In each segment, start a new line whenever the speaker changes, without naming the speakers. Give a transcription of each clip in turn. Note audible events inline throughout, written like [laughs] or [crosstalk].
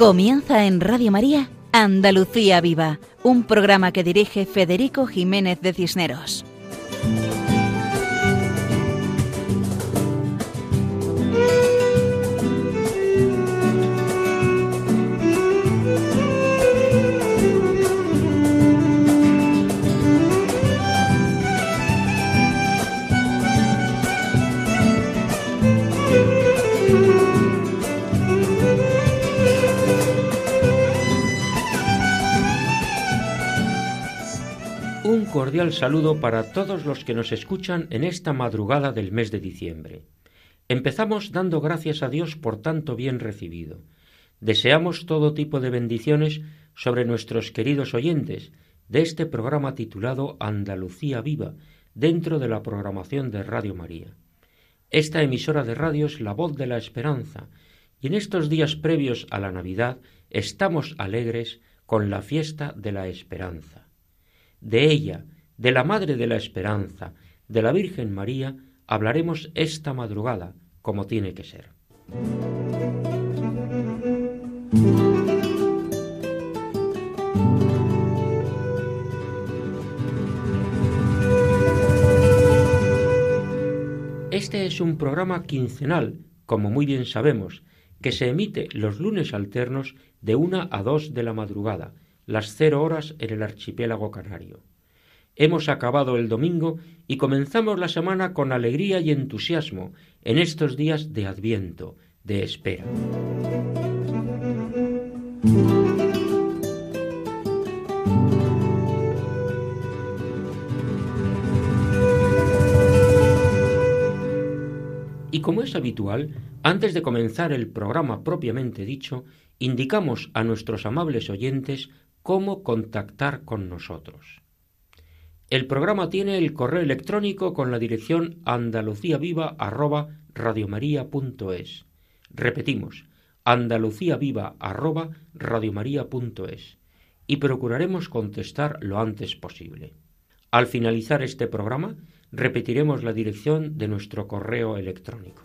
Comienza en Radio María Andalucía Viva, un programa que dirige Federico Jiménez de Cisneros.
Cordial saludo para todos los que nos escuchan en esta madrugada del mes de diciembre. Empezamos dando gracias a Dios por tanto bien recibido. Deseamos todo tipo de bendiciones sobre nuestros queridos oyentes de este programa titulado Andalucía Viva, dentro de la programación de Radio María. Esta emisora de radio es la voz de la esperanza, y en estos días previos a la Navidad estamos alegres con la fiesta de la esperanza. De ella, de la Madre de la Esperanza, de la Virgen María, hablaremos esta madrugada, como tiene que ser. Este es un programa quincenal, como muy bien sabemos, que se emite los lunes alternos de una a dos de la madrugada, las cero horas en el archipiélago canario. Hemos acabado el domingo y comenzamos la semana con alegría y entusiasmo en estos días de adviento, de espera. Y como es habitual, antes de comenzar el programa propiamente dicho, indicamos a nuestros amables oyentes cómo contactar con nosotros. El programa tiene el correo electrónico con la dirección andaluciaviva@radiomaria.es. Repetimos, andaluciaviva@radiomaria.es y procuraremos contestar lo antes posible. Al finalizar este programa, repetiremos la dirección de nuestro correo electrónico.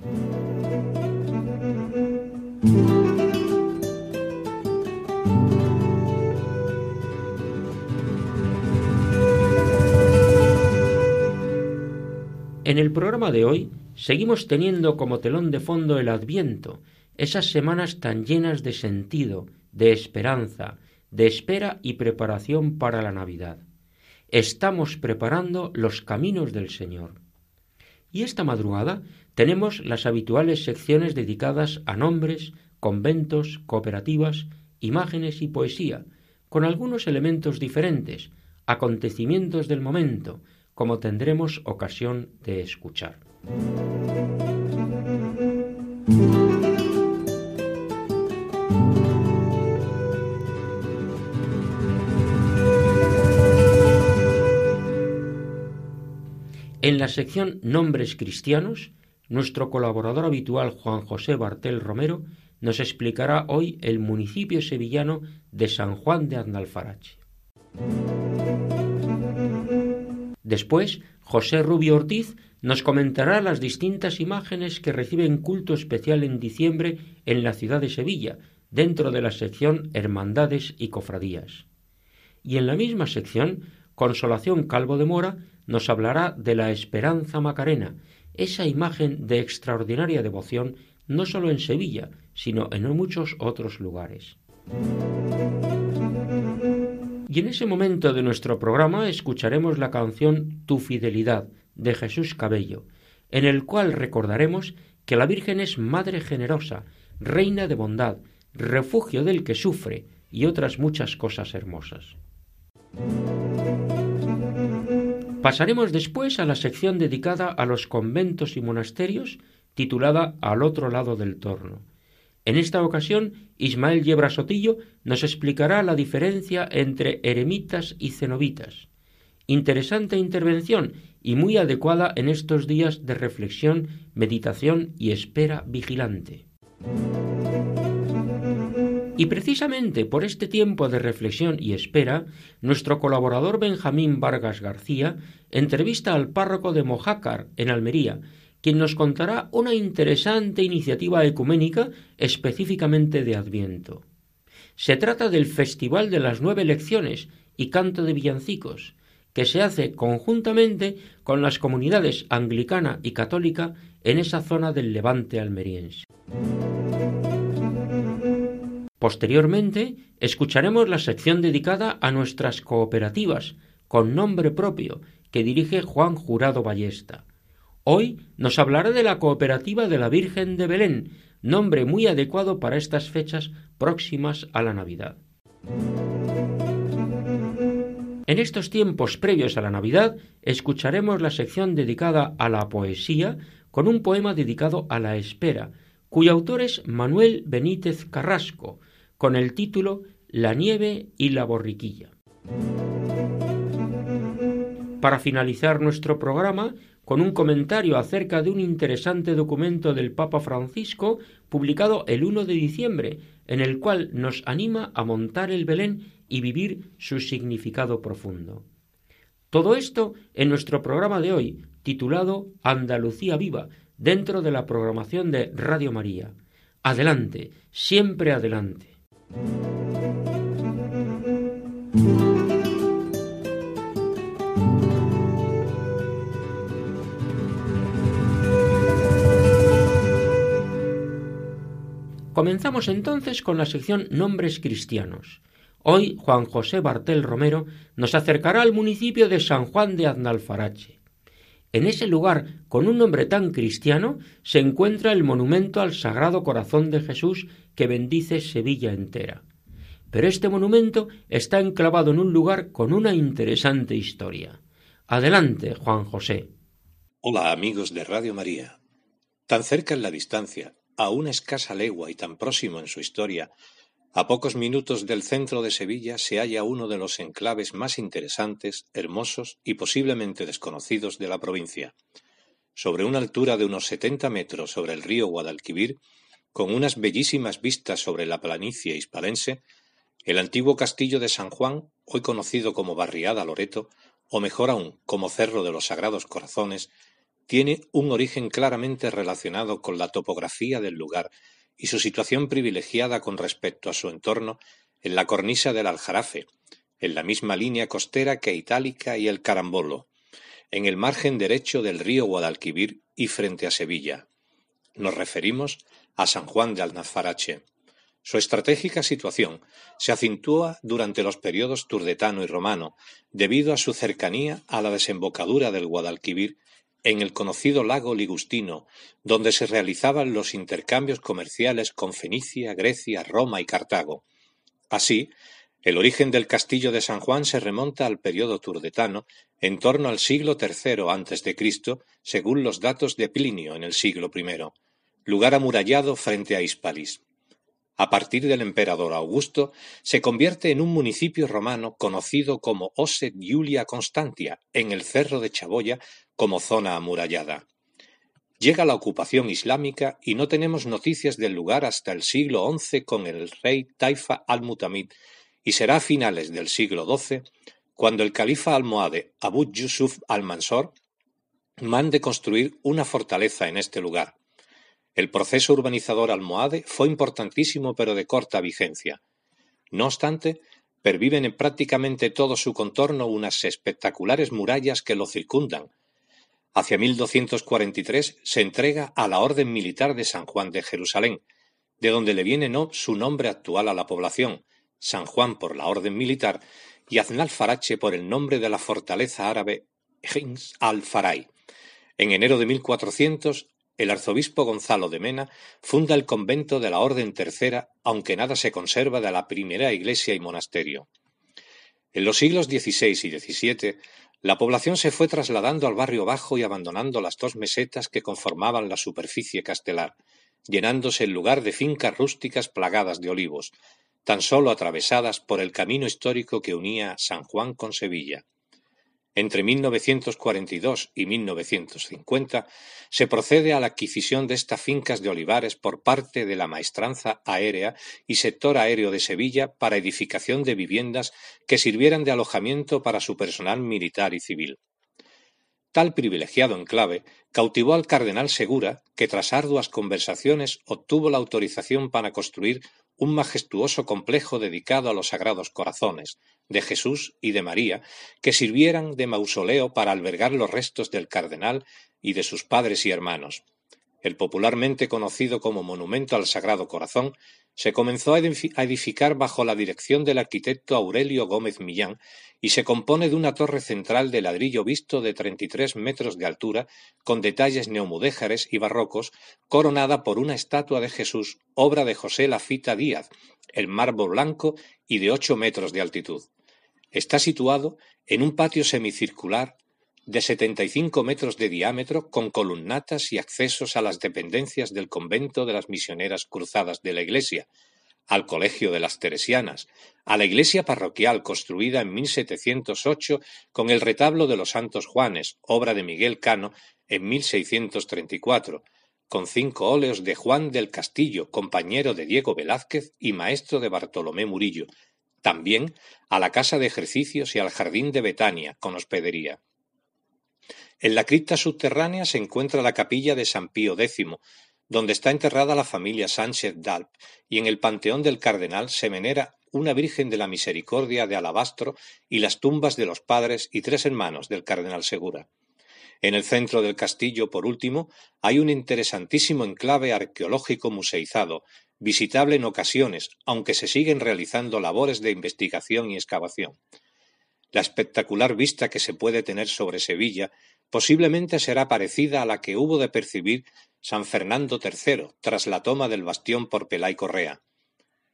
En el programa de hoy seguimos teniendo como telón de fondo el Adviento, esas semanas tan llenas de sentido, de esperanza, de espera y preparación para la Navidad. Estamos preparando los caminos del Señor. Y esta madrugada tenemos las habituales secciones dedicadas a nombres, conventos, cooperativas, imágenes y poesía, con algunos elementos diferentes, acontecimientos del momento, como tendremos ocasión de escuchar. En la sección Nombres Cristianos, nuestro colaborador habitual Juan José Bartel Romero nos explicará hoy el municipio sevillano de San Juan de Andalfarache. Después, José Rubio Ortiz nos comentará las distintas imágenes que reciben culto especial en diciembre en la ciudad de Sevilla, dentro de la sección Hermandades y Cofradías. Y en la misma sección, Consolación Calvo de Mora nos hablará de la Esperanza Macarena, esa imagen de extraordinaria devoción no solo en Sevilla, sino en muchos otros lugares. Y en ese momento de nuestro programa escucharemos la canción Tu fidelidad de Jesús Cabello, en el cual recordaremos que la Virgen es Madre generosa, Reina de bondad, refugio del que sufre y otras muchas cosas hermosas. Pasaremos después a la sección dedicada a los conventos y monasterios, titulada Al otro lado del torno en esta ocasión, Ismael Yebra Sotillo nos explicará la diferencia entre eremitas y cenobitas. Interesante intervención y muy adecuada en estos días de reflexión, meditación y espera vigilante. Y precisamente por este tiempo de reflexión y espera, nuestro colaborador Benjamín Vargas García entrevista al párroco de Mojácar, en Almería, quien nos contará una interesante iniciativa ecuménica específicamente de Adviento. Se trata del Festival de las Nueve Lecciones y Canto de Villancicos, que se hace conjuntamente con las comunidades anglicana y católica en esa zona del levante almeriense. Posteriormente, escucharemos la sección dedicada a nuestras cooperativas, con nombre propio, que dirige Juan Jurado Ballesta. Hoy nos hablará de la cooperativa de la Virgen de Belén, nombre muy adecuado para estas fechas próximas a la Navidad. En estos tiempos previos a la Navidad escucharemos la sección dedicada a la poesía con un poema dedicado a la espera, cuyo autor es Manuel Benítez Carrasco, con el título La nieve y la borriquilla. Para finalizar nuestro programa, con un comentario acerca de un interesante documento del Papa Francisco publicado el 1 de diciembre, en el cual nos anima a montar el Belén y vivir su significado profundo. Todo esto en nuestro programa de hoy, titulado Andalucía Viva, dentro de la programación de Radio María. Adelante, siempre adelante. Comenzamos entonces con la sección Nombres Cristianos. Hoy Juan José Bartel Romero nos acercará al municipio de San Juan de Aznalfarache. En ese lugar, con un nombre tan cristiano, se encuentra el monumento al Sagrado Corazón de Jesús que bendice Sevilla entera. Pero este monumento está enclavado en un lugar con una interesante historia. Adelante, Juan José.
Hola amigos de Radio María. Tan cerca en la distancia, a una escasa legua y tan próximo en su historia, a pocos minutos del centro de Sevilla se halla uno de los enclaves más interesantes, hermosos y posiblemente desconocidos de la provincia. Sobre una altura de unos setenta metros sobre el río Guadalquivir, con unas bellísimas vistas sobre la planicie hispalense, el antiguo castillo de San Juan, hoy conocido como Barriada Loreto, o mejor aún como Cerro de los Sagrados Corazones, tiene un origen claramente relacionado con la topografía del lugar y su situación privilegiada con respecto a su entorno en la cornisa del Aljarafe, en la misma línea costera que Itálica y el Carambolo, en el margen derecho del río Guadalquivir y frente a Sevilla. Nos referimos a San Juan de Alnazfarache. Su estratégica situación se acentúa durante los periodos turdetano y romano, debido a su cercanía a la desembocadura del Guadalquivir en el conocido lago Ligustino, donde se realizaban los intercambios comerciales con Fenicia, Grecia, Roma y Cartago. Así, el origen del castillo de San Juan se remonta al periodo turdetano, en torno al siglo III a.C., según los datos de Plinio en el siglo I, lugar amurallado frente a Hispalis. A partir del emperador Augusto, se convierte en un municipio romano conocido como Oset Iulia Constantia, en el cerro de Chaboya, como zona amurallada. Llega la ocupación islámica y no tenemos noticias del lugar hasta el siglo XI con el rey Taifa al-Mutamid y será a finales del siglo XII cuando el califa almohade Abu Yusuf al-Mansor mande construir una fortaleza en este lugar. El proceso urbanizador almohade fue importantísimo pero de corta vigencia. No obstante, perviven en prácticamente todo su contorno unas espectaculares murallas que lo circundan, Hacia 1243 se entrega a la Orden Militar de San Juan de Jerusalén, de donde le viene no su nombre actual a la población, San Juan por la Orden Militar y Aznalfarache por el nombre de la fortaleza árabe Hins al-Faray. En enero de 1400, el arzobispo Gonzalo de Mena funda el convento de la Orden Tercera, aunque nada se conserva de la primera iglesia y monasterio. En los siglos XVI y XVII, la población se fue trasladando al barrio bajo y abandonando las dos mesetas que conformaban la superficie castelar, llenándose el lugar de fincas rústicas plagadas de olivos, tan solo atravesadas por el camino histórico que unía San Juan con Sevilla. Entre 1942 y 1950 se procede a la adquisición de estas fincas de olivares por parte de la Maestranza Aérea y Sector Aéreo de Sevilla para edificación de viviendas que sirvieran de alojamiento para su personal militar y civil. Tal privilegiado enclave cautivó al cardenal Segura, que tras arduas conversaciones obtuvo la autorización para construir un majestuoso complejo dedicado a los sagrados corazones de Jesús y de María, que sirvieran de mausoleo para albergar los restos del cardenal y de sus padres y hermanos. El popularmente conocido como Monumento al Sagrado Corazón se comenzó a edificar bajo la dirección del arquitecto Aurelio Gómez Millán y se compone de una torre central de ladrillo visto de 33 metros de altura, con detalles neomudéjares y barrocos, coronada por una estatua de Jesús, obra de José Lafita Díaz, el mármol blanco y de 8 metros de altitud. Está situado en un patio semicircular de 75 metros de diámetro con columnatas y accesos a las dependencias del convento de las misioneras cruzadas de la iglesia, al Colegio de las Teresianas, a la iglesia parroquial construida en 1708 con el retablo de los Santos Juanes, obra de Miguel Cano, en 1634, con cinco óleos de Juan del Castillo, compañero de Diego Velázquez y maestro de Bartolomé Murillo, también a la casa de ejercicios y al jardín de Betania, con hospedería. En la cripta subterránea se encuentra la capilla de San Pío X, donde está enterrada la familia Sánchez d'Alp, y en el panteón del cardenal se venera una Virgen de la Misericordia de alabastro y las tumbas de los padres y tres hermanos del cardenal Segura. En el centro del castillo, por último, hay un interesantísimo enclave arqueológico museizado, visitable en ocasiones, aunque se siguen realizando labores de investigación y excavación. La espectacular vista que se puede tener sobre Sevilla posiblemente será parecida a la que hubo de percibir San Fernando III tras la toma del bastión por Pelay Correa.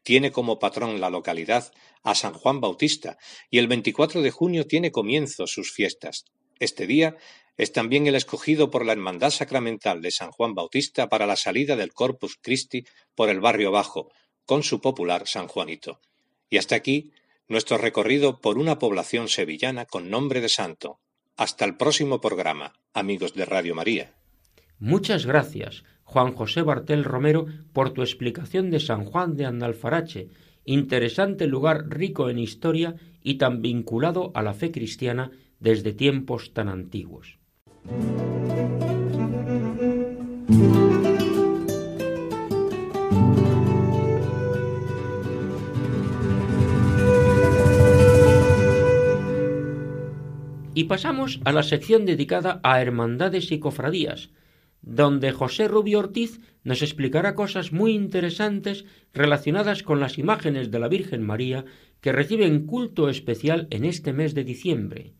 Tiene como patrón la localidad a San Juan Bautista y el 24 de junio tiene comienzo sus fiestas. Este día es también el escogido por la Hermandad Sacramental de San Juan Bautista para la salida del Corpus Christi por el barrio bajo, con su popular San Juanito. Y hasta aquí nuestro recorrido por una población sevillana con nombre de santo. Hasta el próximo programa, amigos de Radio María.
Muchas gracias, Juan José Bartel Romero, por tu explicación de San Juan de Andalfarache, interesante lugar rico en historia y tan vinculado a la fe cristiana desde tiempos tan antiguos. Pasamos a la sección dedicada a hermandades y cofradías, donde José Rubio Ortiz nos explicará cosas muy interesantes relacionadas con las imágenes de la Virgen María que reciben culto especial en este mes de diciembre.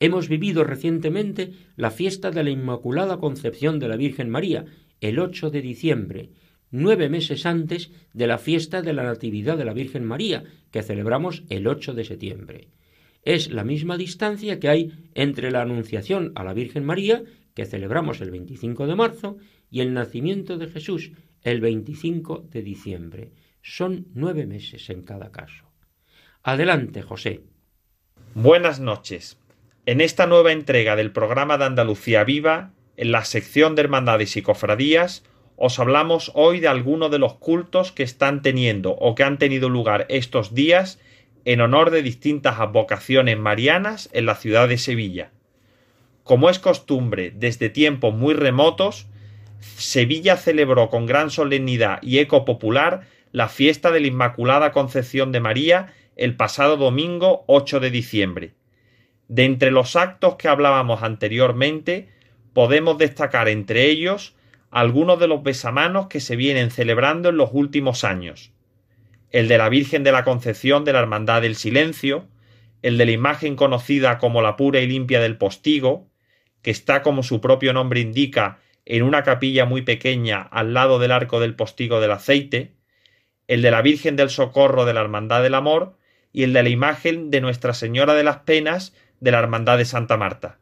Hemos vivido recientemente la fiesta de la Inmaculada Concepción de la Virgen María, el 8 de diciembre, nueve meses antes de la fiesta de la Natividad de la Virgen María, que celebramos el 8 de septiembre es la misma distancia que hay entre la Anunciación a la Virgen María, que celebramos el 25 de marzo, y el nacimiento de Jesús, el 25 de diciembre. Son nueve meses en cada caso. Adelante, José.
Buenas noches. En esta nueva entrega del programa de Andalucía Viva, en la sección de Hermandades y Cofradías, os hablamos hoy de algunos de los cultos que están teniendo o que han tenido lugar estos días en honor de distintas advocaciones marianas en la ciudad de Sevilla. Como es costumbre desde tiempos muy remotos, Sevilla celebró con gran solemnidad y eco popular la fiesta de la Inmaculada Concepción de María el pasado domingo 8 de diciembre. De entre los actos que hablábamos anteriormente, podemos destacar entre ellos algunos de los besamanos que se vienen celebrando en los últimos años el de la Virgen de la Concepción de la Hermandad del Silencio, el de la imagen conocida como la pura y limpia del postigo, que está como su propio nombre indica en una capilla muy pequeña al lado del arco del postigo del aceite, el de la Virgen del Socorro de la Hermandad del Amor y el de la imagen de Nuestra Señora de las Penas de la Hermandad de Santa Marta.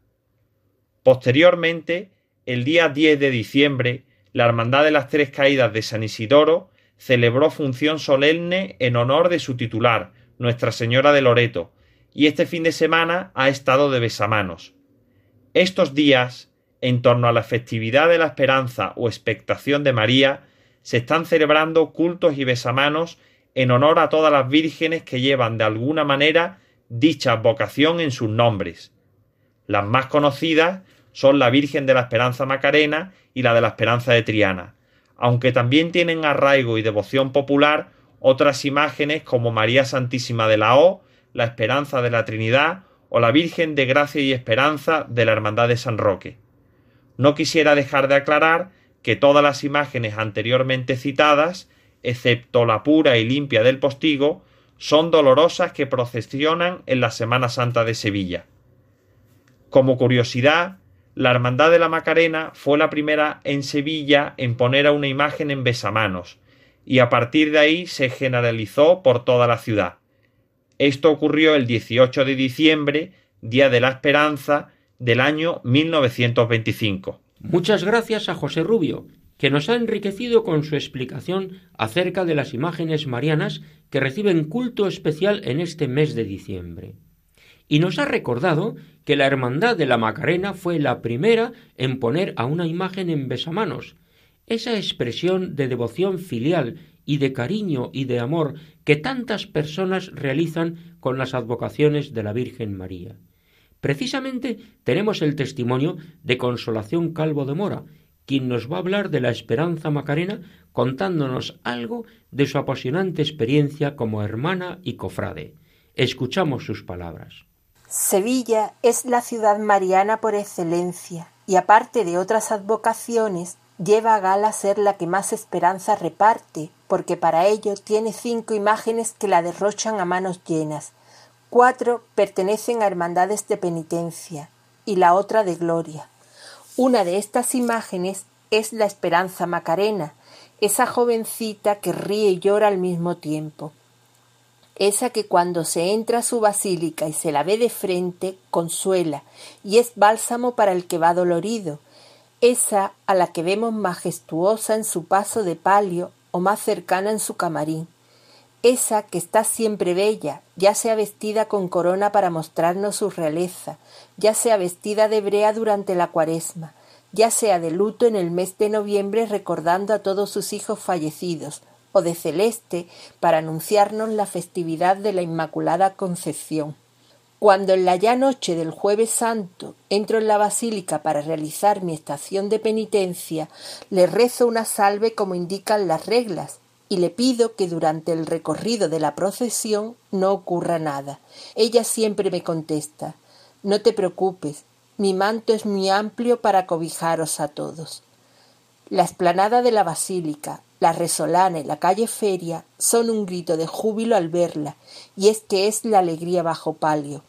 Posteriormente, el día 10 de diciembre, la Hermandad de las Tres Caídas de San Isidoro celebró función solemne en honor de su titular, Nuestra Señora de Loreto, y este fin de semana ha estado de besamanos. Estos días, en torno a la festividad de la esperanza o expectación de María, se están celebrando cultos y besamanos en honor a todas las vírgenes que llevan de alguna manera dicha vocación en sus nombres. Las más conocidas son la Virgen de la Esperanza Macarena y la de la Esperanza de Triana, aunque también tienen arraigo y devoción popular Otras imágenes como María Santísima de la O, la Esperanza de la Trinidad o la Virgen de Gracia y Esperanza de la Hermandad de San Roque. No quisiera dejar de aclarar que todas las imágenes anteriormente citadas, excepto la pura y limpia del postigo, son dolorosas que procesionan en la Semana Santa de Sevilla. Como curiosidad, la Hermandad de la Macarena fue la primera en Sevilla en poner a una imagen en besamanos, y a partir de ahí se generalizó por toda la ciudad. Esto ocurrió el 18 de diciembre, Día de la Esperanza, del año 1925.
Muchas gracias a José Rubio, que nos ha enriquecido con su explicación acerca de las imágenes marianas que reciben culto especial en este mes de diciembre. Y nos ha recordado que la Hermandad de la Macarena fue la primera en poner a una imagen en besamanos, esa expresión de devoción filial y de cariño y de amor que tantas personas realizan con las advocaciones de la Virgen María. Precisamente tenemos el testimonio de Consolación Calvo de Mora, quien nos va a hablar de la esperanza macarena contándonos algo de su apasionante experiencia como hermana y cofrade. Escuchamos sus palabras.
Sevilla es la ciudad mariana por excelencia y aparte de otras advocaciones lleva a gala ser la que más esperanza reparte, porque para ello tiene cinco imágenes que la derrochan a manos llenas, Cuatro pertenecen a hermandades de penitencia y la otra de gloria. Una de estas imágenes es la Esperanza Macarena, esa jovencita que ríe y llora al mismo tiempo. Esa que cuando se entra a su basílica y se la ve de frente, consuela y es bálsamo para el que va dolorido. Esa a la que vemos majestuosa en su paso de palio o más cercana en su camarín esa que está siempre bella, ya sea vestida con corona para mostrarnos su realeza, ya sea vestida de brea durante la cuaresma, ya sea de luto en el mes de noviembre recordando a todos sus hijos fallecidos, o de celeste para anunciarnos la festividad de la Inmaculada Concepción. Cuando en la ya noche del jueves santo entro en la basílica para realizar mi estación de penitencia, le rezo una salve como indican las reglas, y le pido que durante el recorrido de la procesión no ocurra nada. Ella siempre me contesta No te preocupes, mi manto es muy amplio para cobijaros a todos. La esplanada de la basílica, la resolana y la calle Feria son un grito de júbilo al verla, y es que es la alegría bajo palio.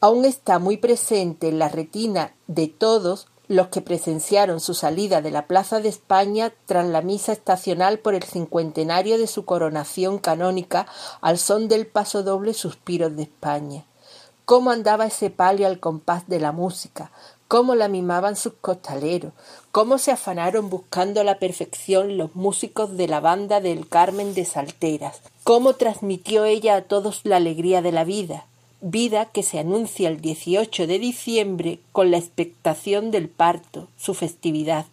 Aún está muy presente en la retina de todos los que presenciaron su salida de la Plaza de España tras la misa estacional por el cincuentenario de su coronación canónica al son del paso doble Suspiros de España. Cómo andaba ese palio al compás de la música, cómo la mimaban sus costaleros, cómo se afanaron buscando la perfección los músicos de la banda del Carmen de Salteras, cómo transmitió ella a todos la alegría de la vida, vida que se anuncia el 18 de diciembre con la expectación del parto, su festividad,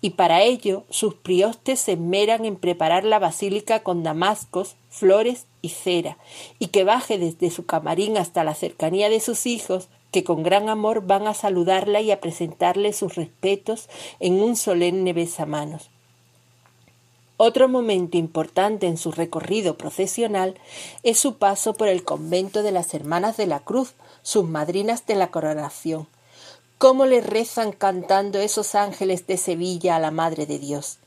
y para ello sus priostes se esmeran en preparar la basílica con damascos, flores y cera, y que baje desde su camarín hasta la cercanía de sus hijos, que con gran amor van a saludarla y a presentarle sus respetos en un solemne besamanos. Otro momento importante en su recorrido procesional es su paso por el convento de las Hermanas de la Cruz, sus madrinas de la coronación. ¿Cómo le rezan cantando esos ángeles de Sevilla a la Madre de Dios?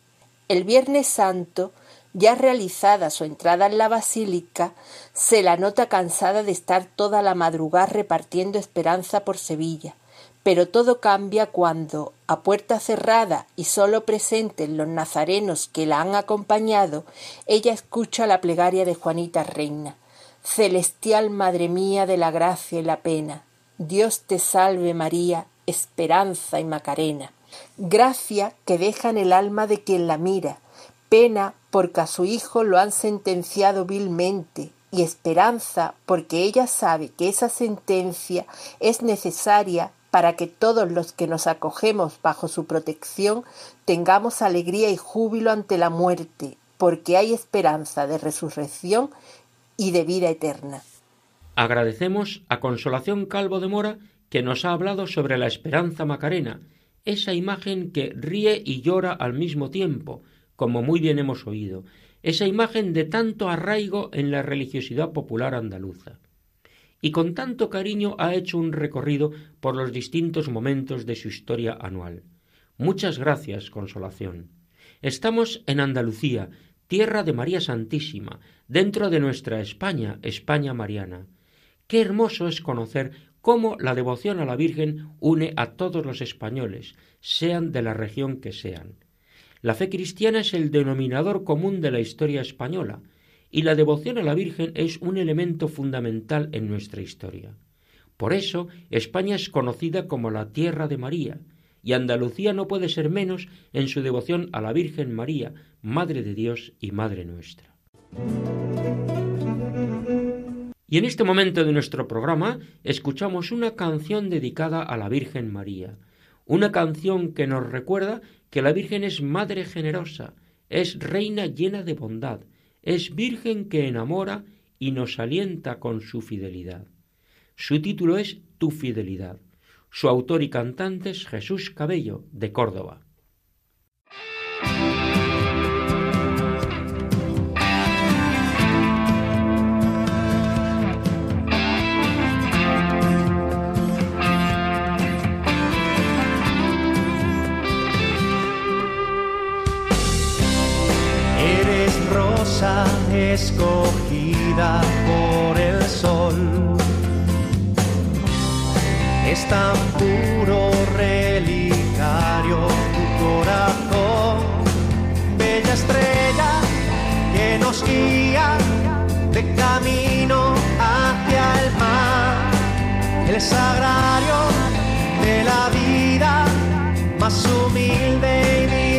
El Viernes Santo, ya realizada su entrada en la basílica, se la nota cansada de estar toda la madrugada repartiendo esperanza por Sevilla. Pero todo cambia cuando, a puerta cerrada y sólo presentes los nazarenos que la han acompañado, ella escucha la plegaria de Juanita Reina. Celestial Madre mía de la gracia y la pena, Dios te salve María, esperanza y macarena. Gracia que deja en el alma de quien la mira, pena porque a su hijo lo han sentenciado vilmente, y esperanza porque ella sabe que esa sentencia es necesaria para que todos los que nos acogemos bajo su protección tengamos alegría y júbilo ante la muerte, porque hay esperanza de resurrección y de vida eterna.
Agradecemos a Consolación Calvo de Mora que nos ha hablado sobre la esperanza macarena, esa imagen que ríe y llora al mismo tiempo, como muy bien hemos oído, esa imagen de tanto arraigo en la religiosidad popular andaluza. Y con tanto cariño ha hecho un recorrido por los distintos momentos de su historia anual. Muchas gracias, Consolación. Estamos en Andalucía, tierra de María Santísima, dentro de nuestra España, España mariana. Qué hermoso es conocer cómo la devoción a la Virgen une a todos los españoles, sean de la región que sean. La fe cristiana es el denominador común de la historia española, y la devoción a la Virgen es un elemento fundamental en nuestra historia. Por eso, España es conocida como la tierra de María, y Andalucía no puede ser menos en su devoción a la Virgen María, Madre de Dios y Madre nuestra. Y en este momento de nuestro programa escuchamos una canción dedicada a la Virgen María, una canción que nos recuerda que la Virgen es Madre generosa, es Reina llena de bondad, es Virgen que enamora y nos alienta con su fidelidad. Su título es Tu fidelidad. Su autor y cantante es Jesús Cabello, de Córdoba.
Escogida por el sol. Es tan puro relicario tu corazón, bella estrella que nos guía de camino hacia el mar, el sagrario de la vida más humilde
y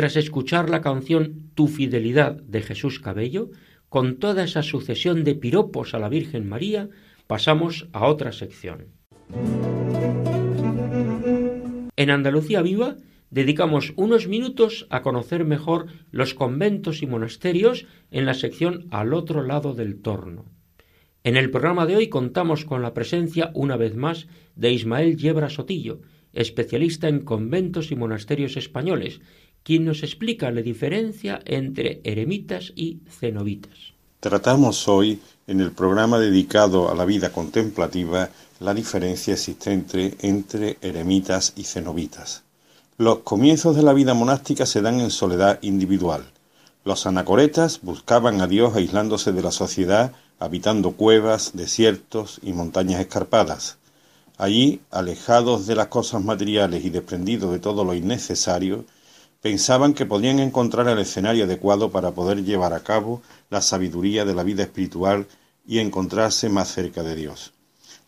tras escuchar la canción Tu fidelidad de Jesús Cabello, con toda esa sucesión de piropos a la Virgen María, pasamos a otra sección. En Andalucía Viva dedicamos unos minutos a conocer mejor los conventos y monasterios en la sección Al otro lado del torno. En el programa de hoy contamos con la presencia una vez más de Ismael Yebra Sotillo, especialista en conventos y monasterios españoles, quien nos explica la diferencia entre eremitas y cenobitas.
Tratamos hoy, en el programa dedicado a la vida contemplativa, la diferencia existente entre eremitas y cenobitas. Los comienzos de la vida monástica se dan en soledad individual. Los anacoretas buscaban a Dios aislándose de la sociedad, habitando cuevas, desiertos y montañas escarpadas. Allí, alejados de las cosas materiales y desprendidos de todo lo innecesario, pensaban que podían encontrar el escenario adecuado para poder llevar a cabo la sabiduría de la vida espiritual y encontrarse más cerca de Dios.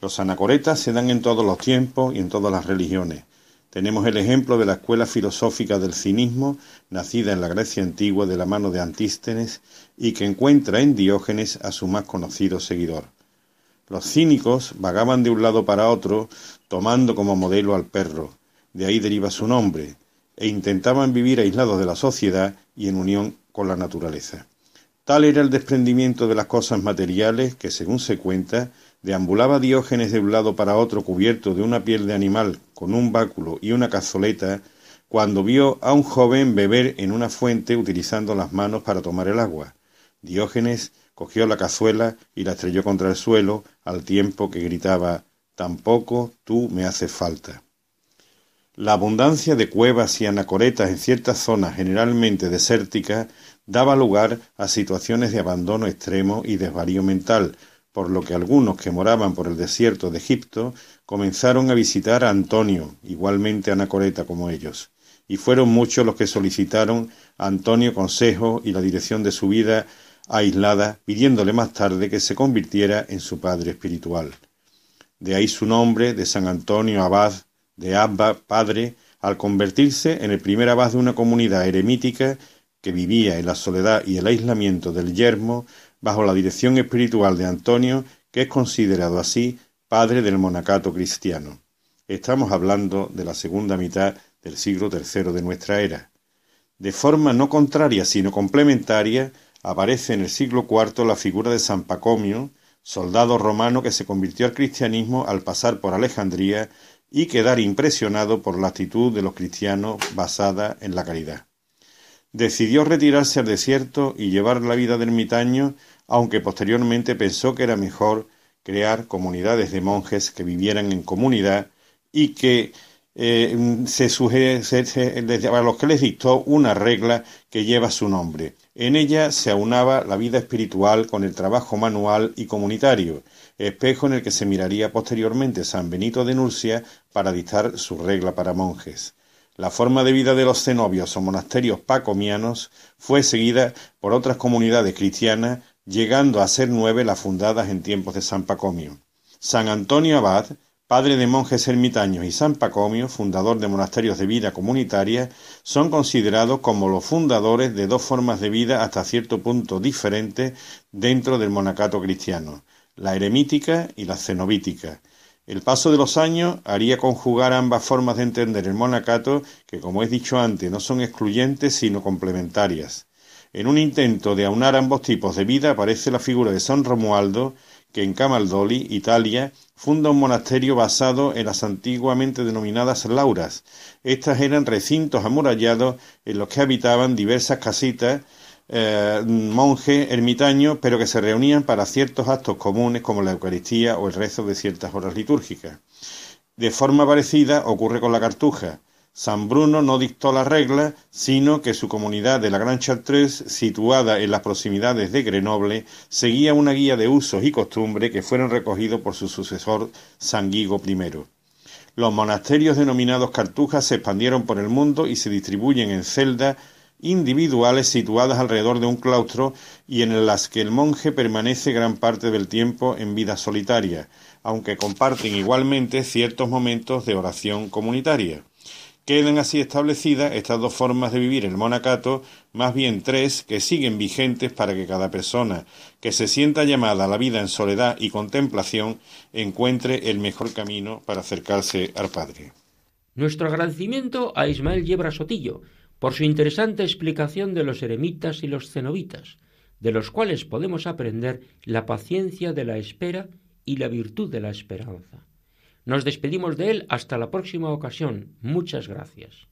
Los anacoretas se dan en todos los tiempos y en todas las religiones. Tenemos el ejemplo de la escuela filosófica del cinismo, nacida en la Grecia antigua de la mano de Antístenes y que encuentra en Diógenes a su más conocido seguidor. Los cínicos vagaban de un lado para otro, tomando como modelo al perro, de ahí deriva su nombre, e intentaban vivir aislados de la sociedad y en unión con la naturaleza. Tal era el desprendimiento de las cosas materiales que, según se cuenta, deambulaba Diógenes de un lado para otro cubierto de una piel de animal con un báculo y una cazoleta, cuando vio a un joven beber en una fuente utilizando las manos para tomar el agua. Diógenes cogió la cazuela y la estrelló contra el suelo, al tiempo que gritaba Tampoco tú me haces falta. La abundancia de cuevas y anacoretas en ciertas zonas generalmente desérticas daba lugar a situaciones de abandono extremo y desvarío mental, por lo que algunos que moraban por el desierto de Egipto comenzaron a visitar a Antonio, igualmente anacoreta como ellos, y fueron muchos los que solicitaron a Antonio consejo y la dirección de su vida aislada, pidiéndole más tarde que se convirtiera en su padre espiritual. De ahí su nombre de San Antonio Abad, de Abba, padre, al convertirse en el primer abad de una comunidad eremítica que vivía en la soledad y el aislamiento del yermo bajo la dirección espiritual de Antonio, que es considerado así padre del monacato cristiano. Estamos hablando de la segunda mitad del siglo III de nuestra era. De forma no contraria sino complementaria, aparece en el siglo IV la figura de San Pacomio, soldado romano que se convirtió al cristianismo al pasar por Alejandría y quedar impresionado por la actitud de los cristianos basada en la caridad. Decidió retirarse al desierto y llevar la vida de ermitaño, aunque posteriormente pensó que era mejor crear comunidades de monjes que vivieran en comunidad y que eh, se, a los que les dictó una regla que lleva su nombre. En ella se aunaba la vida espiritual con el trabajo manual y comunitario, espejo en el que se miraría posteriormente San Benito de Nurcia para dictar su regla para monjes. La forma de vida de los cenobios o monasterios pacomianos fue seguida por otras comunidades cristianas, llegando a ser nueve las fundadas en tiempos de San Pacomio. San Antonio Abad, padre de monjes ermitaños, y San Pacomio, fundador de monasterios de vida comunitaria, son considerados como los fundadores de dos formas de vida hasta cierto punto diferentes dentro del monacato cristiano la eremítica y la cenobítica. El paso de los años haría conjugar ambas formas de entender el monacato, que como he dicho antes, no son excluyentes sino complementarias. En un intento de aunar ambos tipos de vida aparece la figura de San Romualdo, que en Camaldoli, Italia, funda un monasterio basado en las antiguamente denominadas lauras. Estas eran recintos amurallados en los que habitaban diversas casitas eh, monje ermitaño, pero que se reunían para ciertos actos comunes como la Eucaristía o el rezo de ciertas horas litúrgicas. De forma parecida ocurre con la cartuja. San Bruno no dictó la regla, sino que su comunidad de la Gran Chartreuse, situada en las proximidades de Grenoble, seguía una guía de usos y costumbres que fueron recogidos por su sucesor San Guigo I. Los monasterios denominados cartujas se expandieron por el mundo y se distribuyen en celdas individuales situadas alrededor de un claustro y en las que el monje permanece gran parte del tiempo en vida solitaria, aunque comparten igualmente ciertos momentos de oración comunitaria. Quedan así establecidas estas dos formas de vivir el monacato, más bien tres, que siguen vigentes para que cada persona que se sienta llamada a la vida en soledad y contemplación encuentre el mejor camino para acercarse al Padre.
Nuestro agradecimiento a Ismael Yebra Sotillo por su interesante explicación de los eremitas y los cenobitas, de los cuales podemos aprender la paciencia de la espera y la virtud de la esperanza. Nos despedimos de él hasta la próxima ocasión. Muchas gracias.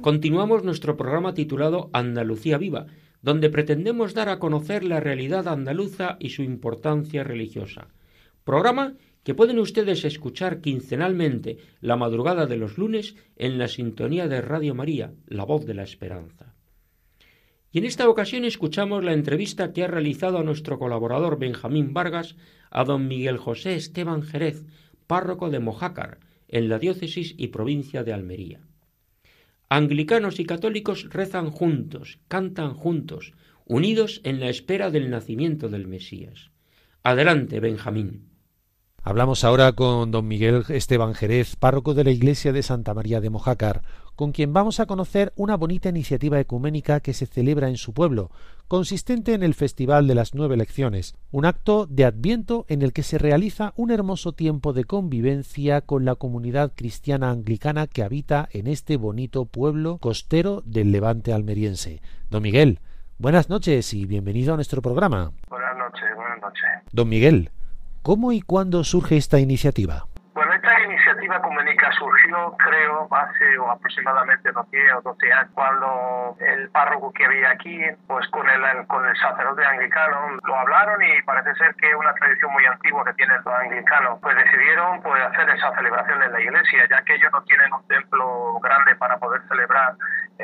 Continuamos nuestro programa titulado Andalucía Viva, donde pretendemos dar a conocer la realidad andaluza y su importancia religiosa. Programa que pueden ustedes escuchar quincenalmente la madrugada de los lunes en la sintonía de Radio María, la voz de la esperanza. Y en esta ocasión escuchamos la entrevista que ha realizado a nuestro colaborador Benjamín Vargas a don Miguel José Esteban Jerez, párroco de Mojácar, en la diócesis y provincia de Almería. Anglicanos y católicos rezan juntos, cantan juntos, unidos en la espera del nacimiento del Mesías. Adelante, Benjamín.
Hablamos ahora con don Miguel Esteban Jerez, párroco de la iglesia de Santa María de Mojácar, con quien vamos a conocer una bonita iniciativa ecuménica que se celebra en su pueblo, consistente en el Festival de las Nueve Lecciones, un acto de adviento en el que se realiza un hermoso tiempo de convivencia con la comunidad cristiana anglicana que habita en este bonito pueblo costero del levante almeriense. Don Miguel, buenas noches y bienvenido a nuestro programa.
Buenas noches, buenas noches.
Don Miguel, ¿Cómo y cuándo surge esta iniciativa?
Bueno, esta iniciativa comunica surgió, creo, hace aproximadamente unos 10 o 12 años, cuando el párroco que había aquí, pues con el, con el sacerdote anglicano, lo hablaron y parece ser que es una tradición muy antigua que tienen los anglicanos. Pues decidieron pues, hacer esa celebración en la iglesia, ya que ellos no tienen un templo grande para poder celebrar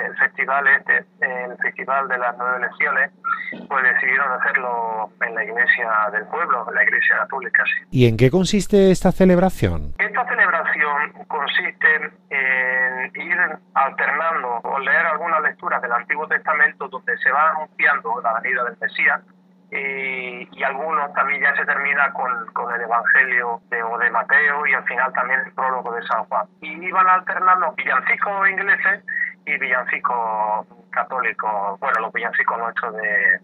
el festival este, el festival de las nueve lecciones, pues decidieron hacerlo en la iglesia del pueblo, en la iglesia católica. Sí.
¿Y en qué consiste esta celebración?
Esta celebración consiste en ir alternando o leer algunas lecturas del Antiguo Testamento donde se va anunciando la venida del Mesías y, y, algunos también ya se termina con, con el Evangelio de, o de Mateo y al final también el prólogo de San Juan. Y iban alternando villancicos ingleses y villancicos católicos, bueno, los villancicos nuestros de,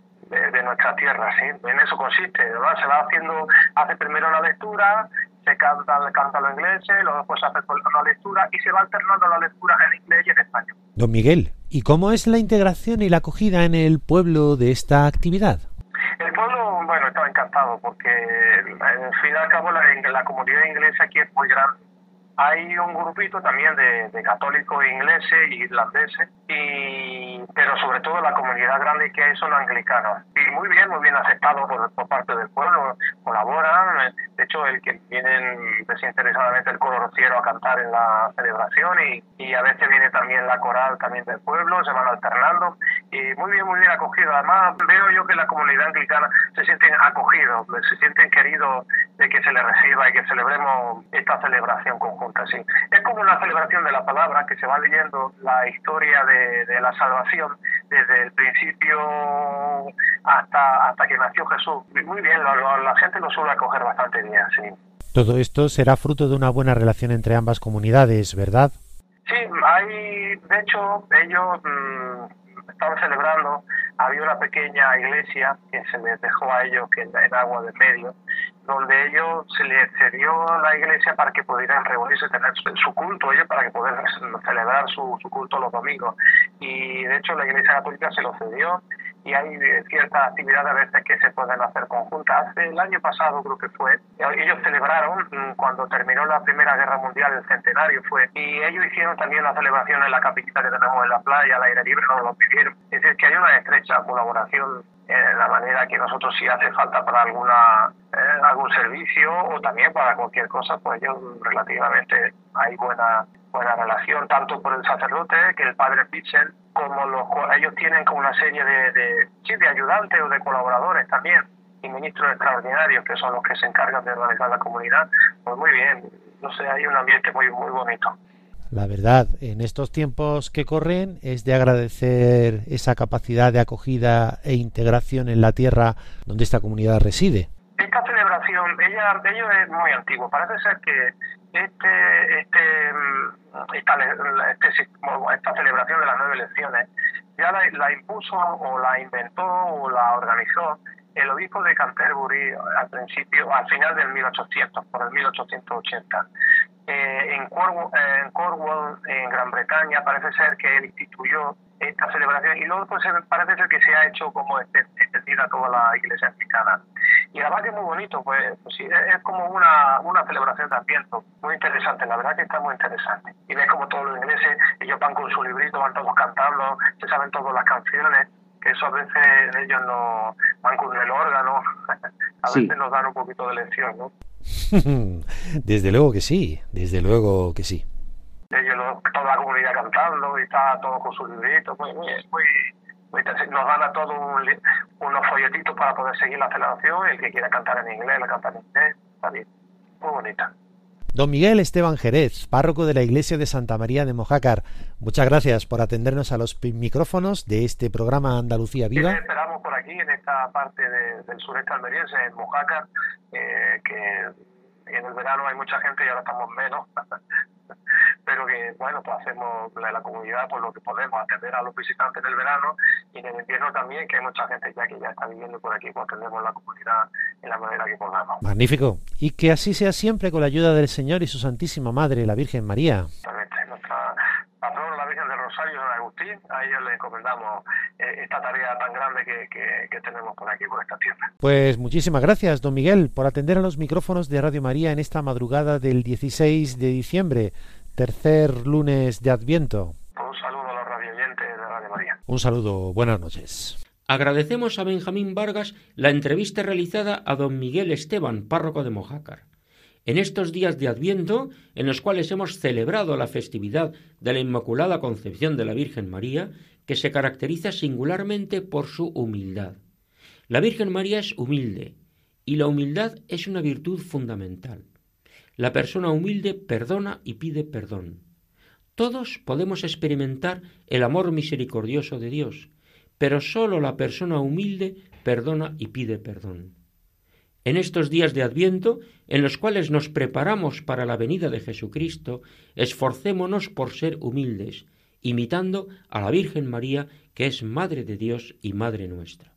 de, nuestra tierra, ¿sí? En eso consiste, ¿verdad? Se va haciendo, hace primero la lectura, se canta, canta lo inglés, luego después se hace la lectura y se va alternando la lectura en inglés y en español.
Don Miguel, ¿y cómo es la integración y la acogida en el pueblo de esta actividad?
El pueblo, bueno, estaba encantado porque al fin y al cabo la, la comunidad inglesa aquí es muy grande hay un grupito también de, de católicos ingleses e irlandeses, y, pero sobre todo la comunidad grande que hay son anglicanos. Y muy bien, muy bien aceptado por, por parte del pueblo, colaboran. De hecho, el que vienen desinteresadamente el coro rociero a cantar en la celebración y, y a veces viene también la coral también del pueblo, se van alternando y muy bien, muy bien acogido. Además, veo yo que la comunidad anglicana se sienten acogidos, se sienten queridos de que se les reciba y que celebremos esta celebración conjunta. Sí. Es como una celebración de la palabra que se va leyendo la historia de, de la salvación desde el principio hasta, hasta que nació Jesús. Muy bien, lo, lo, la gente lo suele acoger bastante bien, sí.
Todo esto será fruto de una buena relación entre ambas comunidades, ¿verdad?
Sí, hay, de hecho, ellos mmm, estaban celebrando, había una pequeña iglesia que se les dejó a ellos que en, en agua de medio, donde ellos se les cedió la iglesia para que pudieran reunirse, tener su, su culto, ellos para que pudieran celebrar su, su, culto los domingos. Y de hecho la iglesia católica se lo cedió y hay ciertas actividades a veces que se pueden hacer conjuntas. El año pasado creo que fue, ellos celebraron cuando terminó la Primera Guerra Mundial, el centenario fue, y ellos hicieron también la celebración en la capillita que tenemos en la playa, al aire libre, nos lo pidieron. Es decir, que hay una estrecha colaboración en la manera que nosotros si hace falta para alguna eh, algún servicio o también para cualquier cosa, pues ellos relativamente hay buena buena relación tanto por el sacerdote que el padre Pitchen como los ellos tienen como una serie de, de, sí, de ayudantes o de colaboradores también y ministros extraordinarios que son los que se encargan de organizar la comunidad pues muy bien no sé hay un ambiente muy muy bonito
la verdad, en estos tiempos que corren es de agradecer esa capacidad de acogida e integración en la tierra donde esta comunidad reside.
Esta celebración, ella, ello es muy antiguo. Parece ser que este, este, esta, este, esta celebración de las nueve elecciones ya la, impuso o la inventó o la organizó el obispo de Canterbury al principio, al final del 1800, por el 1880. Eh, en, Cornwall, en Cornwall, en Gran Bretaña, parece ser que él instituyó esta celebración y luego pues, parece ser que se ha hecho como extendida a toda la iglesia africana. Y la verdad que es muy bonito, pues, pues sí, es, como una, una celebración de Adviento, muy interesante, la verdad que está muy interesante. Y ves como todos los ingleses, ellos van con su librito, van todos cantando, se saben todas las canciones, que eso a veces ellos no van con el órgano, [laughs] a veces nos dan un poquito de lección, ¿no? [laughs]
desde luego que sí, desde luego que sí.
Ellos, toda la comunidad cantando y está todo con su librito, muy, muy, muy nos dan a todos unos folletitos para poder seguir la celebración. El que quiera cantar en inglés, la canta en inglés. Está bien. Muy bonita.
Don Miguel Esteban Jerez, párroco de la iglesia de Santa María de Mojácar, muchas gracias por atendernos a los micrófonos de este programa Andalucía Viva.
esperamos por aquí, en esta parte del sureste almeriense, en Mojácar, eh, que en el verano hay mucha gente y ahora estamos menos. [laughs] pero que, bueno, pues hacemos la, la comunidad por lo que podemos, atender a los visitantes del verano y en el invierno también, que hay mucha gente ya que ya está viviendo por aquí, pues atendemos la comunidad en la manera que podamos.
Magnífico. Y que así sea siempre con la ayuda del Señor y su Santísima Madre, la Virgen María.
Exactamente. Nuestra patrona, la Virgen del Rosario, San Agustín, a ella le encomendamos eh, esta tarea tan grande que, que, que tenemos por aquí, por esta tierra.
Pues muchísimas gracias, don Miguel, por atender a los micrófonos de Radio María en esta madrugada del 16 de diciembre tercer lunes de Adviento.
Un saludo a los radioyentes de Radio María.
Un saludo, buenas noches.
Agradecemos a Benjamín Vargas la entrevista realizada a don Miguel Esteban, párroco de Mojácar. En estos días de Adviento, en los cuales hemos celebrado la festividad de la Inmaculada Concepción de la Virgen María, que se caracteriza singularmente por su humildad. La Virgen María es humilde, y la humildad es una virtud fundamental. La persona humilde perdona y pide perdón. Todos podemos experimentar el amor misericordioso de Dios, pero sólo la persona humilde perdona y pide perdón. En estos días de Adviento, en los cuales nos preparamos para la venida de Jesucristo, esforcémonos por ser humildes, imitando a la Virgen María, que es Madre de Dios y Madre nuestra.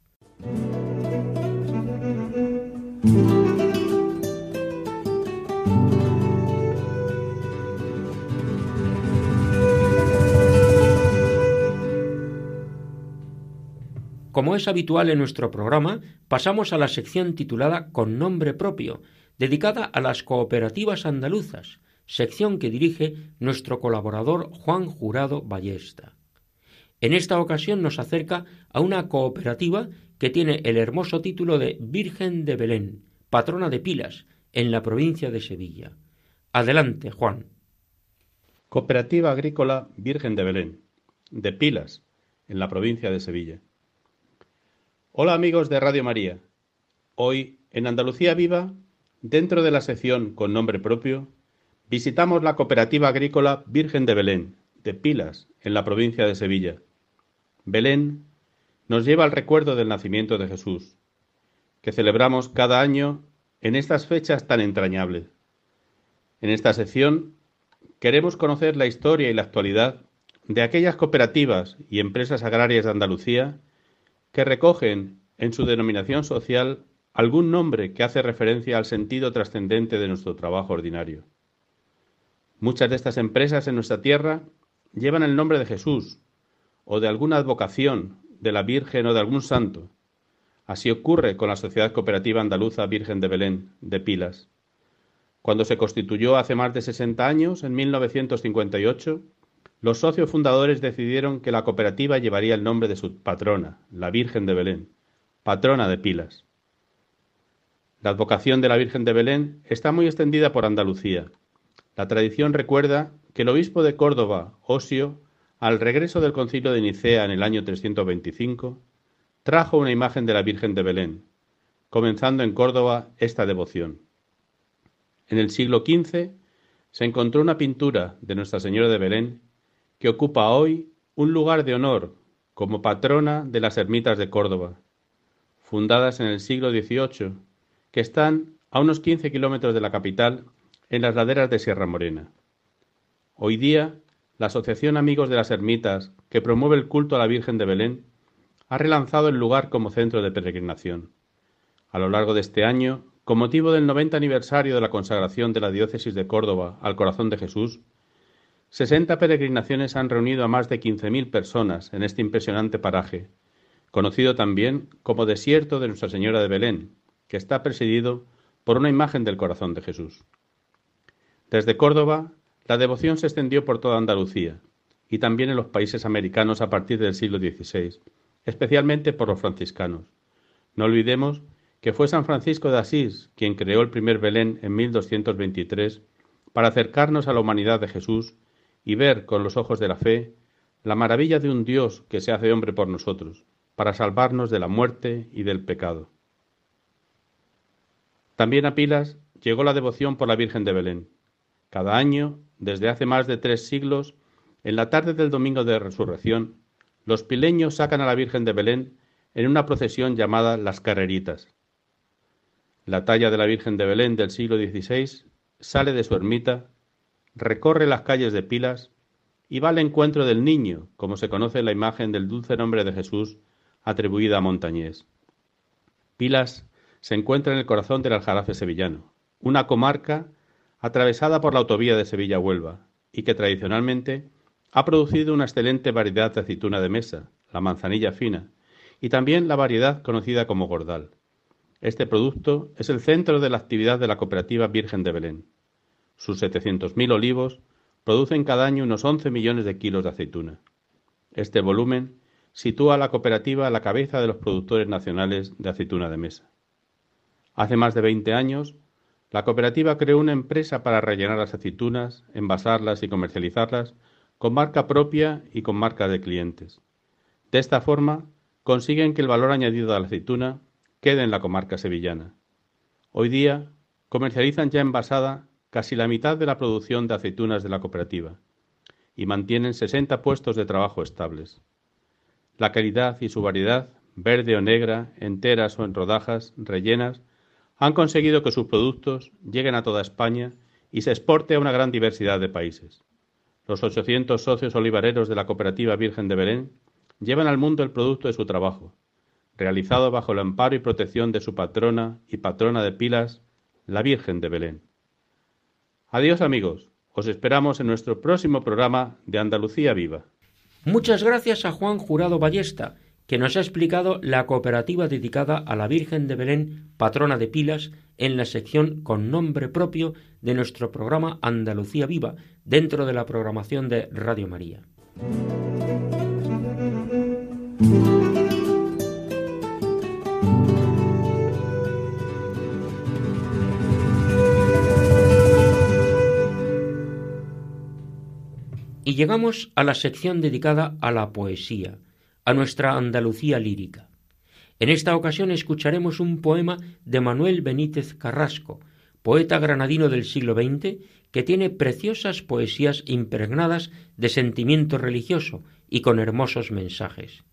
Como es habitual en nuestro programa, pasamos a la sección titulada Con nombre propio, dedicada a las cooperativas andaluzas, sección que dirige nuestro colaborador Juan Jurado Ballesta. En esta ocasión nos acerca a una cooperativa que tiene el hermoso título de Virgen de Belén, patrona de Pilas, en la provincia de Sevilla. Adelante, Juan.
Cooperativa Agrícola Virgen de Belén, de Pilas, en la provincia de Sevilla. Hola amigos de Radio María. Hoy, en Andalucía Viva, dentro de la sección con nombre propio, visitamos la cooperativa agrícola Virgen de Belén, de Pilas, en la provincia de Sevilla. Belén nos lleva al recuerdo del nacimiento de Jesús, que celebramos cada año en estas fechas tan entrañables. En esta sección queremos conocer la historia y la actualidad de aquellas cooperativas y empresas agrarias de Andalucía que recogen en su denominación social algún nombre que hace referencia al sentido trascendente de nuestro trabajo ordinario. Muchas de estas empresas en nuestra tierra llevan el nombre de Jesús o de alguna advocación de la Virgen o de algún santo. Así ocurre con la Sociedad Cooperativa Andaluza Virgen de Belén, de Pilas. Cuando se constituyó hace más de 60 años, en 1958, los socios fundadores decidieron que la cooperativa llevaría el nombre de su patrona, la Virgen de Belén, patrona de Pilas. La advocación de la Virgen de Belén está muy extendida por Andalucía. La tradición recuerda que el obispo de Córdoba, Osio, al regreso del concilio de Nicea en el año 325, trajo una imagen de la Virgen de Belén, comenzando en Córdoba esta devoción. En el siglo XV se encontró una pintura de Nuestra Señora de Belén que ocupa hoy un lugar de honor como patrona de las ermitas de Córdoba, fundadas en el siglo XVIII, que están a unos 15 kilómetros de la capital, en las laderas de Sierra Morena. Hoy día, la Asociación Amigos de las Ermitas, que promueve el culto a la Virgen de Belén, ha relanzado el lugar como centro de peregrinación. A lo largo de este año, con motivo del 90 aniversario de la consagración de la diócesis de Córdoba al corazón de Jesús, 60 peregrinaciones han reunido a más de 15.000 personas en este impresionante paraje, conocido también como Desierto de Nuestra Señora de Belén, que está presidido por una imagen del corazón de Jesús. Desde Córdoba, la devoción se extendió por toda Andalucía y también en los países americanos a partir del siglo XVI, especialmente por los franciscanos. No olvidemos que fue San Francisco de Asís quien creó el primer Belén en 1223 para acercarnos a la humanidad de Jesús y ver con los ojos de la fe la maravilla de un Dios que se hace hombre por nosotros, para salvarnos de la muerte y del pecado. También a Pilas llegó la devoción por la Virgen de Belén. Cada año, desde hace más de tres siglos, en la tarde del domingo de resurrección, los pileños sacan a la Virgen de Belén en una procesión llamada Las Carreritas. La talla de la Virgen de Belén del siglo XVI sale de su ermita recorre las calles de Pilas y va al encuentro del niño, como se conoce la imagen del dulce nombre de Jesús atribuida a Montañés. Pilas se encuentra en el corazón del Aljarafe sevillano, una comarca atravesada por la autovía de Sevilla-Huelva y que tradicionalmente ha producido una excelente variedad de aceituna de mesa, la manzanilla fina, y también la variedad conocida como gordal. Este producto es el centro de la actividad de la cooperativa Virgen de Belén. Sus 700.000 olivos producen cada año unos 11 millones de kilos de aceituna. Este volumen sitúa a la cooperativa a la cabeza de los productores nacionales de aceituna de mesa. Hace más de 20 años, la cooperativa creó una empresa para rellenar las aceitunas, envasarlas y comercializarlas con marca propia y con marca de clientes. De esta forma, consiguen que el valor añadido de la aceituna quede en la comarca sevillana. Hoy día, comercializan ya envasada casi la mitad de la producción de aceitunas de la cooperativa y mantienen 60 puestos de trabajo estables. La calidad y su variedad, verde o negra, enteras o en rodajas, rellenas, han conseguido que sus productos lleguen a toda España y se exporte a una gran diversidad de países. Los 800 socios olivareros de la Cooperativa Virgen de Belén llevan al mundo el producto de su trabajo, realizado bajo el amparo y protección de su patrona y patrona de pilas, la Virgen de Belén. Adiós amigos, os esperamos en nuestro próximo programa de Andalucía Viva.
Muchas gracias a Juan Jurado Ballesta, que nos ha explicado la cooperativa dedicada a la Virgen de Belén, patrona de pilas, en la sección con nombre propio de nuestro programa Andalucía Viva, dentro de la programación de Radio María. Llegamos a la sección dedicada a la poesía, a nuestra Andalucía lírica. En esta ocasión escucharemos un poema de Manuel Benítez Carrasco, poeta granadino del siglo XX, que tiene preciosas poesías impregnadas de sentimiento religioso y con hermosos mensajes.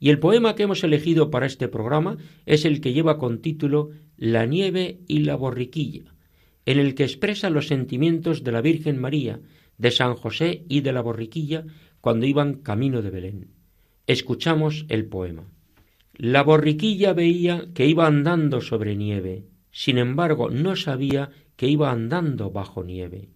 Y el poema que hemos elegido para este programa es el que lleva con título La nieve y la borriquilla, en el que expresa los sentimientos de la Virgen María, de San José y de la Borriquilla cuando iban camino de Belén. Escuchamos el poema. La borriquilla veía que iba andando sobre nieve, sin embargo no sabía que iba andando bajo nieve.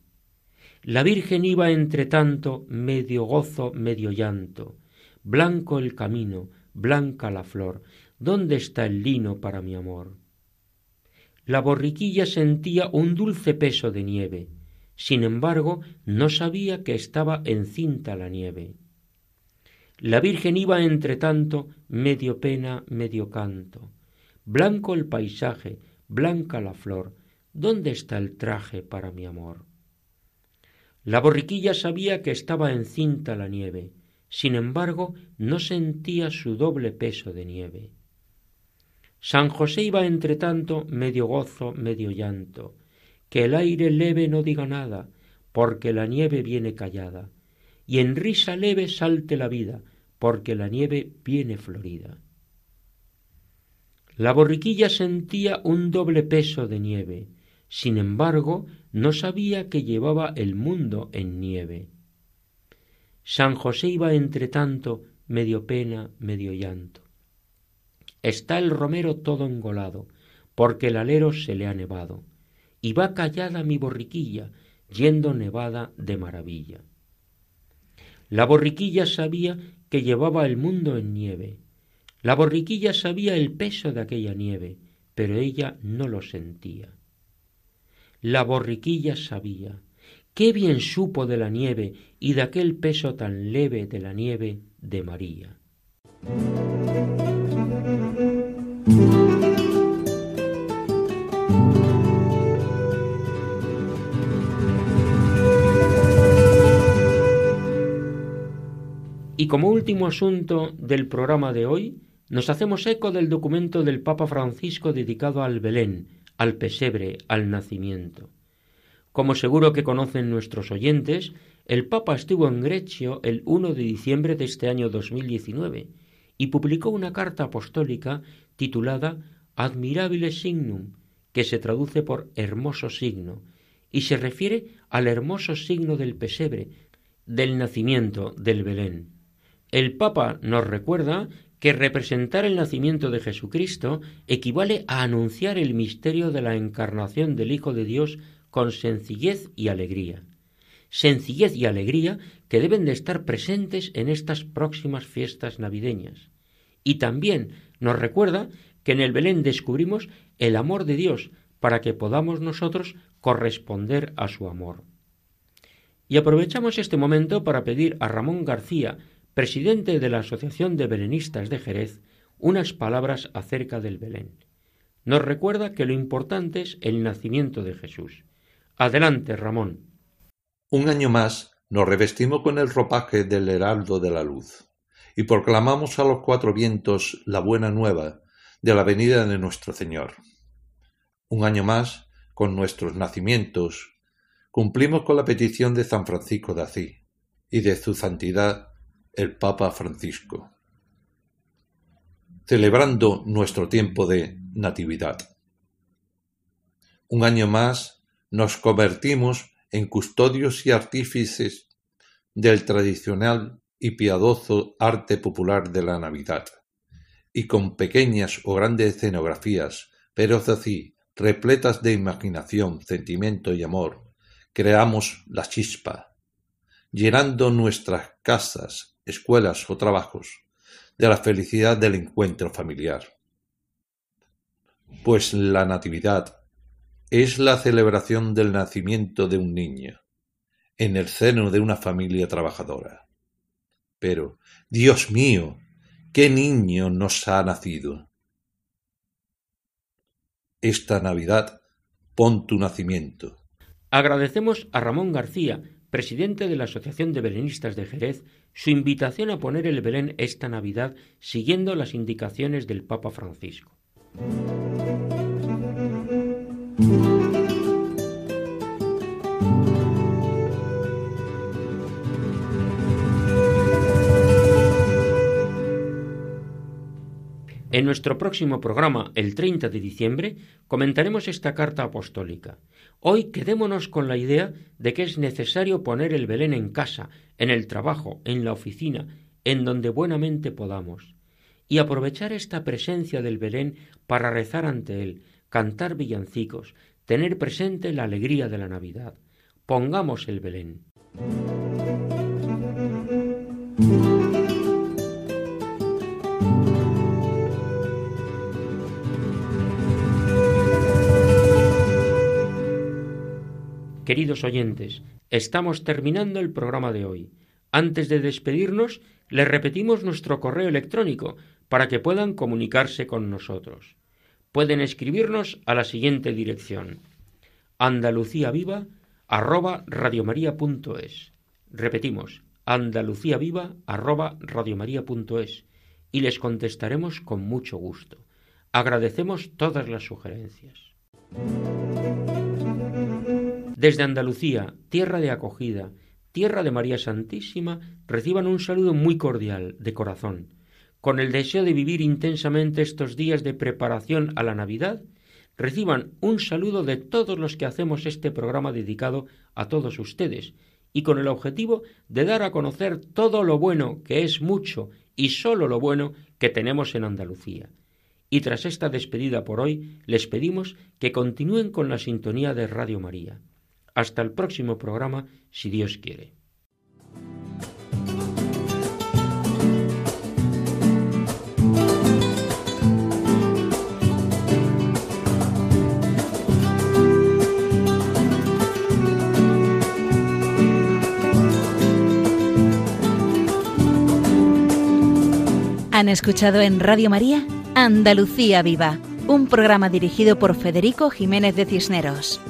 La Virgen iba entre tanto medio gozo, medio llanto. Blanco el camino, blanca la flor, ¿dónde está el lino para mi amor? La borriquilla sentía un dulce peso de nieve, sin embargo, no sabía que estaba encinta la nieve. La Virgen iba entre tanto medio pena, medio canto. Blanco el paisaje, blanca la flor, ¿dónde está el traje para mi amor? La borriquilla sabía que estaba encinta la nieve, sin embargo no sentía su doble peso de nieve. San José iba entre tanto medio gozo, medio llanto, que el aire leve no diga nada, porque la nieve viene callada, y en risa leve salte la vida, porque la nieve viene florida. La borriquilla sentía un doble peso de nieve, sin embargo, no sabía que llevaba el mundo en nieve. San José iba entre tanto, medio pena, medio llanto. Está el romero todo engolado, porque el alero se le ha nevado, y va callada mi borriquilla, yendo nevada de maravilla. La borriquilla sabía que llevaba el mundo en nieve. La borriquilla sabía el peso de aquella nieve, pero ella no lo sentía. La borriquilla sabía, qué bien supo de la nieve y de aquel peso tan leve de la nieve de María. Y como último asunto del programa de hoy, nos hacemos eco del documento del Papa Francisco dedicado al Belén, al pesebre, al nacimiento. Como seguro que conocen nuestros oyentes, el Papa estuvo en Grecio el 1 de diciembre de este año 2019 y publicó una carta apostólica titulada Admirabile Signum, que se traduce por hermoso signo, y se refiere al hermoso signo del pesebre, del nacimiento del Belén. El Papa nos recuerda que representar el nacimiento de Jesucristo equivale a anunciar el misterio de la encarnación del Hijo de Dios con sencillez y alegría. Sencillez y alegría que deben de estar presentes en estas próximas fiestas navideñas. Y también nos recuerda que en el Belén descubrimos el amor de Dios para que podamos nosotros corresponder a su amor. Y aprovechamos este momento para pedir a Ramón García, presidente de la Asociación de Belenistas de Jerez, unas palabras acerca del Belén. Nos recuerda que lo importante es el nacimiento de Jesús. Adelante, Ramón.
Un año más nos revestimos con el ropaje del heraldo de la luz y proclamamos a los cuatro vientos la buena nueva de la venida de nuestro Señor. Un año más, con nuestros nacimientos, cumplimos con la petición de San Francisco de Asís y de su santidad el Papa Francisco, celebrando nuestro tiempo de Natividad. Un año más nos convertimos en custodios y artífices del tradicional y piadoso arte popular de la Navidad, y con pequeñas o grandes escenografías, pero así, repletas de imaginación, sentimiento y amor, creamos la chispa, llenando nuestras casas, escuelas o trabajos, de la felicidad del encuentro familiar. Pues la Natividad es la celebración del nacimiento de un niño, en el seno de una familia trabajadora. Pero, Dios mío, ¿qué niño nos ha nacido? Esta Navidad, pon tu nacimiento.
Agradecemos a Ramón García, presidente de la Asociación de Belenistas de Jerez, su invitación a poner el Belén esta Navidad siguiendo las indicaciones del Papa Francisco. En nuestro próximo programa, el 30 de diciembre, comentaremos esta carta apostólica. Hoy quedémonos con la idea de que es necesario poner el Belén en casa, en el trabajo, en la oficina, en donde buenamente podamos, y aprovechar esta presencia del Belén para rezar ante él, cantar villancicos, tener presente la alegría de la Navidad. Pongamos el Belén. Queridos oyentes, estamos terminando el programa de hoy. Antes de despedirnos, les repetimos nuestro correo electrónico para que puedan comunicarse con nosotros. Pueden escribirnos a la siguiente dirección: andaluciaviva arroba Repetimos, andaluciaviva arroba y les contestaremos con mucho gusto. Agradecemos todas las sugerencias. Desde Andalucía, tierra de acogida, tierra de María Santísima, reciban un saludo muy cordial, de corazón. con el deseo de vivir intensamente estos días de preparación a la Navidad, reciban un saludo de todos los que hacemos este programa dedicado a todos ustedes y con el objetivo de dar a conocer todo lo bueno, que es mucho, y sólo lo bueno que tenemos en Andalucía. Y tras esta despedida por hoy, les pedimos que continúen con la sintonía de Radio María. Hasta el próximo programa, si Dios quiere.
Han escuchado en Radio María Andalucía Viva, un programa dirigido por Federico Jiménez de Cisneros.